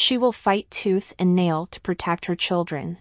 She will fight tooth and nail to protect her children.